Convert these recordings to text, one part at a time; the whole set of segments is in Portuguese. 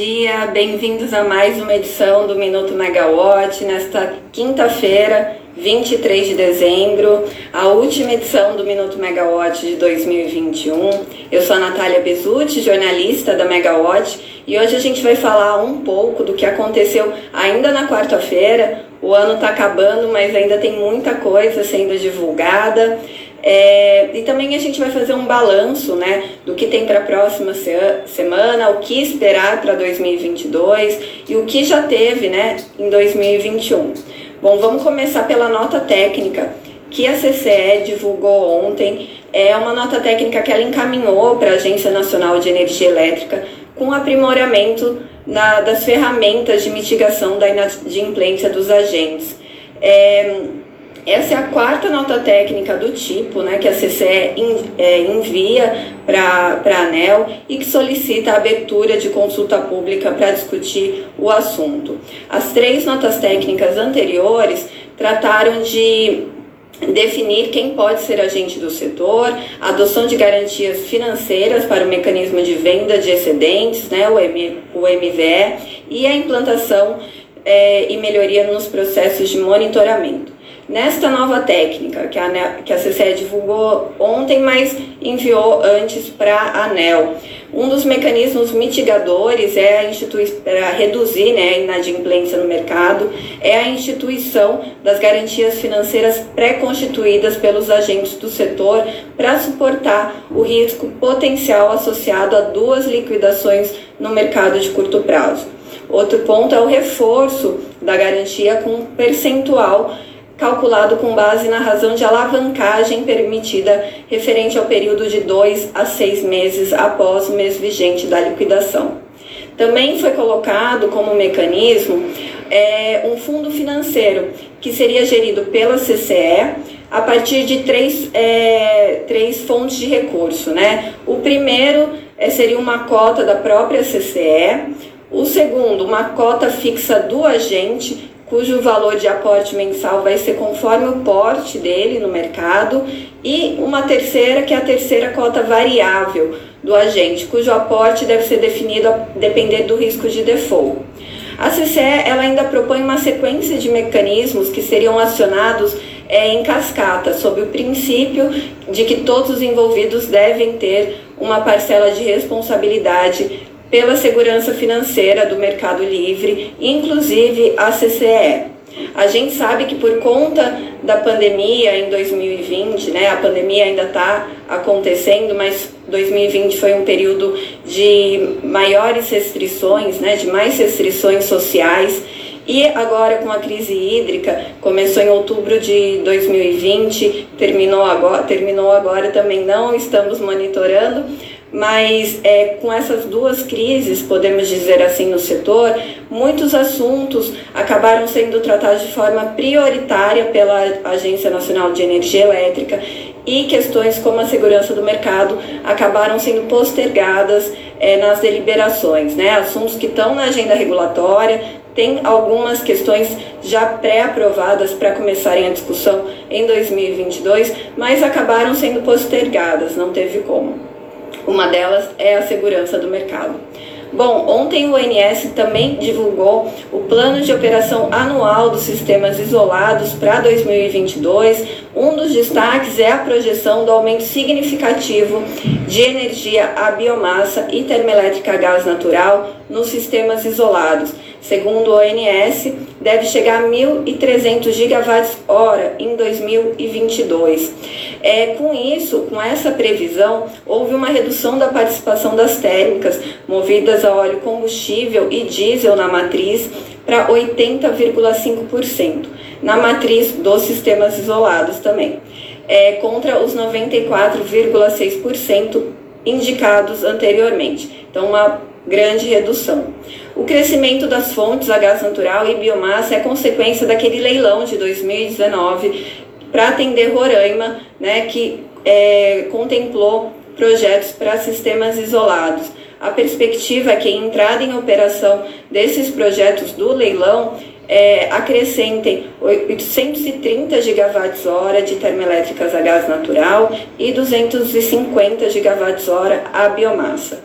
dia, bem-vindos a mais uma edição do Minuto Megawatt nesta quinta-feira, 23 de dezembro, a última edição do Minuto Megawatt de 2021. Eu sou a Natália Bezutti, jornalista da Megawatt, e hoje a gente vai falar um pouco do que aconteceu ainda na quarta-feira. O ano está acabando, mas ainda tem muita coisa sendo divulgada. É, e também a gente vai fazer um balanço né, do que tem para a próxima se semana, o que esperar para 2022 e o que já teve né, em 2021. Bom, vamos começar pela nota técnica que a CCE divulgou ontem. É uma nota técnica que ela encaminhou para a Agência Nacional de Energia Elétrica com aprimoramento na, das ferramentas de mitigação da inadimplência dos agentes. É, essa é a quarta nota técnica do tipo né, que a CCE é, envia para a ANEL e que solicita a abertura de consulta pública para discutir o assunto. As três notas técnicas anteriores trataram de definir quem pode ser agente do setor, adoção de garantias financeiras para o mecanismo de venda de excedentes, né, o, M, o MVE, e a implantação é, e melhoria nos processos de monitoramento. Nesta nova técnica que a, que a CCE divulgou ontem, mas enviou antes para a ANEL, um dos mecanismos mitigadores é para reduzir né, a inadimplência no mercado é a instituição das garantias financeiras pré-constituídas pelos agentes do setor para suportar o risco potencial associado a duas liquidações no mercado de curto prazo. Outro ponto é o reforço da garantia com percentual calculado com base na razão de alavancagem permitida referente ao período de dois a seis meses após o mês vigente da liquidação. Também foi colocado como mecanismo é, um fundo financeiro que seria gerido pela CCE a partir de três, é, três fontes de recurso. Né? O primeiro é, seria uma cota da própria CCE, o segundo, uma cota fixa do agente cujo valor de aporte mensal vai ser conforme o porte dele no mercado, e uma terceira, que é a terceira cota variável do agente, cujo aporte deve ser definido a depender do risco de default. A CCE ela ainda propõe uma sequência de mecanismos que seriam acionados é, em cascata, sob o princípio de que todos os envolvidos devem ter uma parcela de responsabilidade pela segurança financeira do mercado livre, inclusive a CCE. A gente sabe que por conta da pandemia em 2020, né, a pandemia ainda está acontecendo, mas 2020 foi um período de maiores restrições, né, de mais restrições sociais. E agora com a crise hídrica, começou em outubro de 2020, terminou agora, terminou agora também não estamos monitorando, mas é, com essas duas crises, podemos dizer assim, no setor, muitos assuntos acabaram sendo tratados de forma prioritária pela Agência Nacional de Energia Elétrica e questões como a segurança do mercado acabaram sendo postergadas é, nas deliberações. Né? Assuntos que estão na agenda regulatória, tem algumas questões já pré-aprovadas para começarem a discussão em 2022, mas acabaram sendo postergadas, não teve como. Uma delas é a segurança do mercado. Bom, ontem o ONS também divulgou o plano de operação anual dos sistemas isolados para 2022. Um dos destaques é a projeção do aumento significativo de energia a biomassa e termoelétrica a gás natural nos sistemas isolados. Segundo o ONS, deve chegar a 1.300 gigawatts-hora em 2022. É, com isso, com essa previsão, houve uma redução da participação das térmicas movidas a óleo combustível e diesel na matriz para 80,5%, na matriz dos sistemas isolados também, é, contra os 94,6% indicados anteriormente. Então, uma grande redução. O crescimento das fontes a gás natural e biomassa é consequência daquele leilão de 2019 para atender Roraima, né, que é, contemplou projetos para sistemas isolados. A perspectiva é que a entrada em operação desses projetos do leilão é, acrescentem 830 gigawatts-hora de termoelétricas a gás natural e 250 gigawatts-hora a biomassa.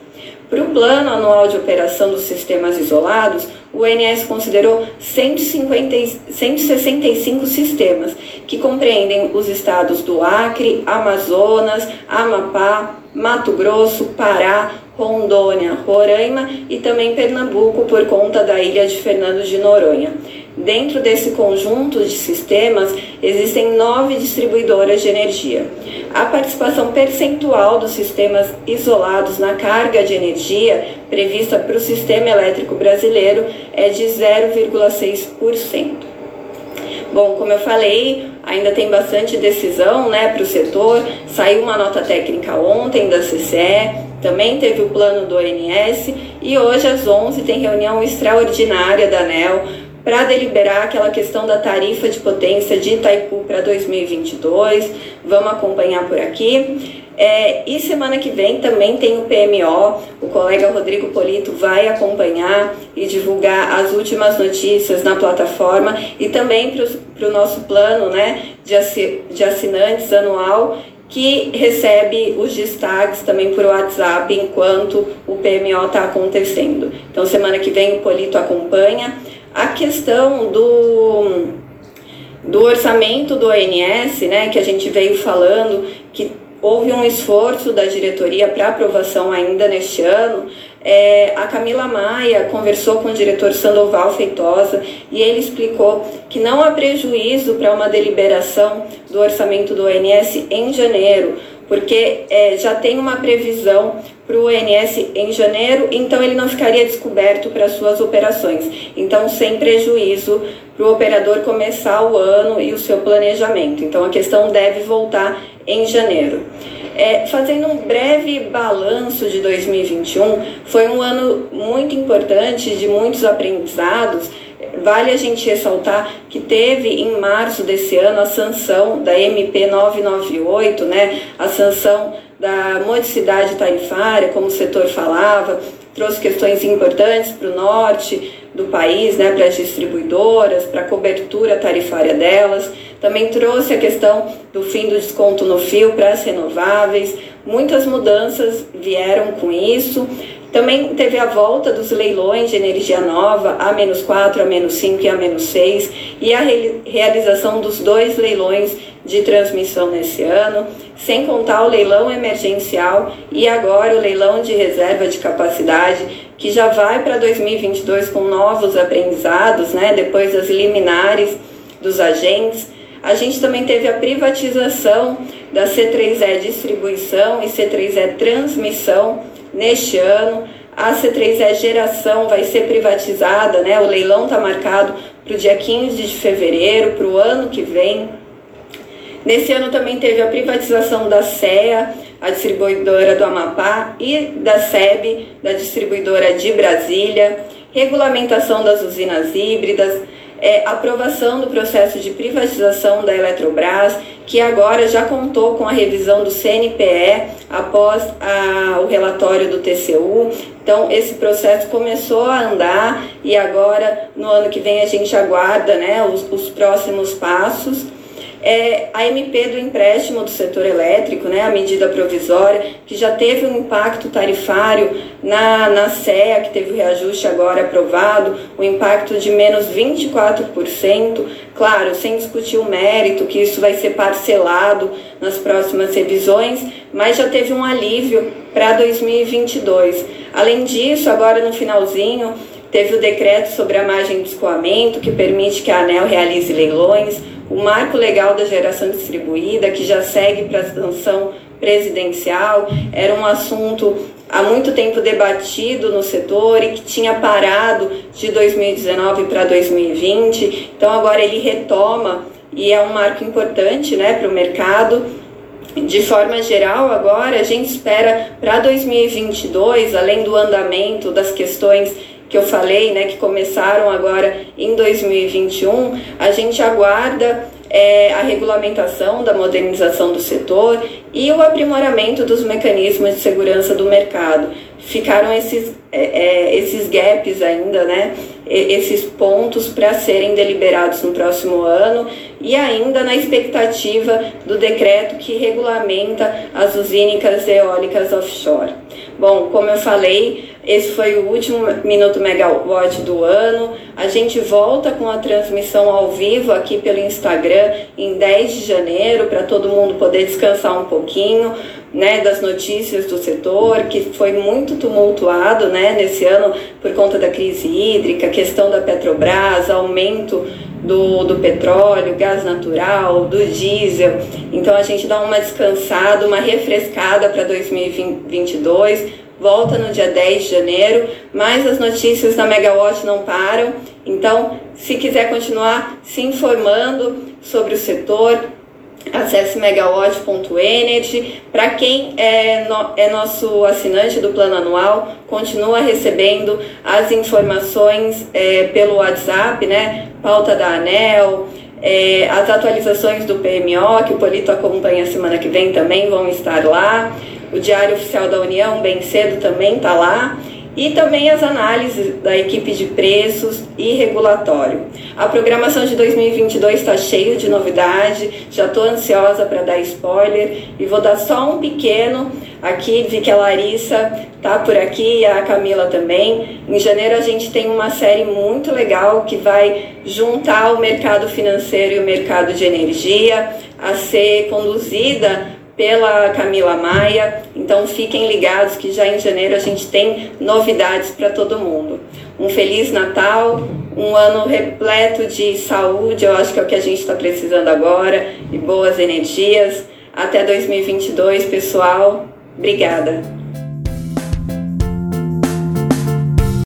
Para o plano anual de operação dos sistemas isolados, o ONS considerou 150, 165 sistemas, que compreendem os estados do Acre, Amazonas, Amapá, Mato Grosso, Pará, Rondônia, Roraima e também Pernambuco por conta da ilha de Fernando de Noronha. Dentro desse conjunto de sistemas, existem nove distribuidoras de energia. A participação percentual dos sistemas isolados na carga de energia prevista para o sistema elétrico brasileiro é de 0,6%. Bom, como eu falei, ainda tem bastante decisão né, para o setor. Saiu uma nota técnica ontem da CCE, também teve o plano do ONS e hoje às 11 tem reunião extraordinária da ANEL para deliberar aquela questão da tarifa de potência de Itaipu para 2022. Vamos acompanhar por aqui. É, e semana que vem também tem o PMO. O colega Rodrigo Polito vai acompanhar e divulgar as últimas notícias na plataforma e também para o nosso plano né, de, de assinantes anual que recebe os destaques também por WhatsApp enquanto o PMO está acontecendo. Então, semana que vem o Polito acompanha. A questão do, do orçamento do ONS, né, que a gente veio falando, que houve um esforço da diretoria para aprovação ainda neste ano. É, a Camila Maia conversou com o diretor Sandoval Feitosa e ele explicou que não há prejuízo para uma deliberação do orçamento do ONS em janeiro, porque é, já tem uma previsão para o ONS em janeiro, então ele não ficaria descoberto para suas operações. Então, sem prejuízo para o operador começar o ano e o seu planejamento. Então, a questão deve voltar em janeiro. É, fazendo um breve balanço de 2021, foi um ano muito importante, de muitos aprendizados. Vale a gente ressaltar que teve em março desse ano a sanção da MP 998, né, a sanção da modicidade tarifária, como o setor falava, trouxe questões importantes para o norte do país, né, para as distribuidoras, para a cobertura tarifária delas. Também trouxe a questão do fim do desconto no fio para as renováveis. Muitas mudanças vieram com isso. Também teve a volta dos leilões de energia nova, a menos 4, a menos 5 e a menos 6, e a realização dos dois leilões de transmissão nesse ano, sem contar o leilão emergencial e agora o leilão de reserva de capacidade, que já vai para 2022 com novos aprendizados, né, depois das liminares dos agentes. A gente também teve a privatização da C3E Distribuição e C3E Transmissão neste ano. A C3E Geração vai ser privatizada, né? O leilão está marcado para o dia 15 de fevereiro, para o ano que vem. Nesse ano também teve a privatização da CEA, a distribuidora do Amapá, e da SEB, da distribuidora de Brasília, regulamentação das usinas híbridas, é, aprovação do processo de privatização da Eletrobras, que agora já contou com a revisão do CNPE após a, o relatório do TCU. Então, esse processo começou a andar e agora, no ano que vem, a gente aguarda né, os, os próximos passos é a MP do empréstimo do setor elétrico, né, a medida provisória, que já teve um impacto tarifário na, na CEA, que teve o reajuste agora aprovado, o um impacto de menos 24%, claro, sem discutir o mérito, que isso vai ser parcelado nas próximas revisões, mas já teve um alívio para 2022. Além disso, agora no finalzinho, teve o decreto sobre a margem de escoamento, que permite que a ANEL realize leilões, o marco legal da geração distribuída, que já segue para a sanção presidencial, era um assunto há muito tempo debatido no setor e que tinha parado de 2019 para 2020. Então agora ele retoma e é um marco importante né, para o mercado. De forma geral, agora a gente espera para 2022, além do andamento das questões que eu falei, né, que começaram agora em 2021, a gente aguarda é, a regulamentação da modernização do setor e o aprimoramento dos mecanismos de segurança do mercado. Ficaram esses, é, é esses gaps ainda, né? esses pontos para serem deliberados no próximo ano e ainda na expectativa do decreto que regulamenta as usínicas eólicas offshore. Bom, como eu falei, esse foi o último Minuto Megawatt do ano. A gente volta com a transmissão ao vivo aqui pelo Instagram em 10 de janeiro para todo mundo poder descansar um pouquinho. Né, das notícias do setor, que foi muito tumultuado né, nesse ano por conta da crise hídrica, questão da Petrobras, aumento do, do petróleo, gás natural, do diesel. Então a gente dá uma descansada, uma refrescada para 2022 volta no dia 10 de janeiro, mas as notícias da Megawatt não param. Então, se quiser continuar se informando sobre o setor, acesse megawatt.energy. Para quem é, no, é nosso assinante do plano anual, continua recebendo as informações é, pelo WhatsApp, né? Pauta da ANEL, é, as atualizações do PMO, que o Polito acompanha semana que vem também vão estar lá. O Diário Oficial da União, bem cedo, também está lá e também as análises da equipe de preços e regulatório. A programação de 2022 está cheia de novidade, já estou ansiosa para dar spoiler e vou dar só um pequeno. Aqui vi que a Larissa tá por aqui e a Camila também. Em janeiro a gente tem uma série muito legal que vai juntar o mercado financeiro e o mercado de energia a ser conduzida pela Camila Maia. Então fiquem ligados que já em janeiro a gente tem novidades para todo mundo. Um feliz Natal, um ano repleto de saúde, eu acho que é o que a gente está precisando agora, e boas energias. Até 2022, pessoal. Obrigada.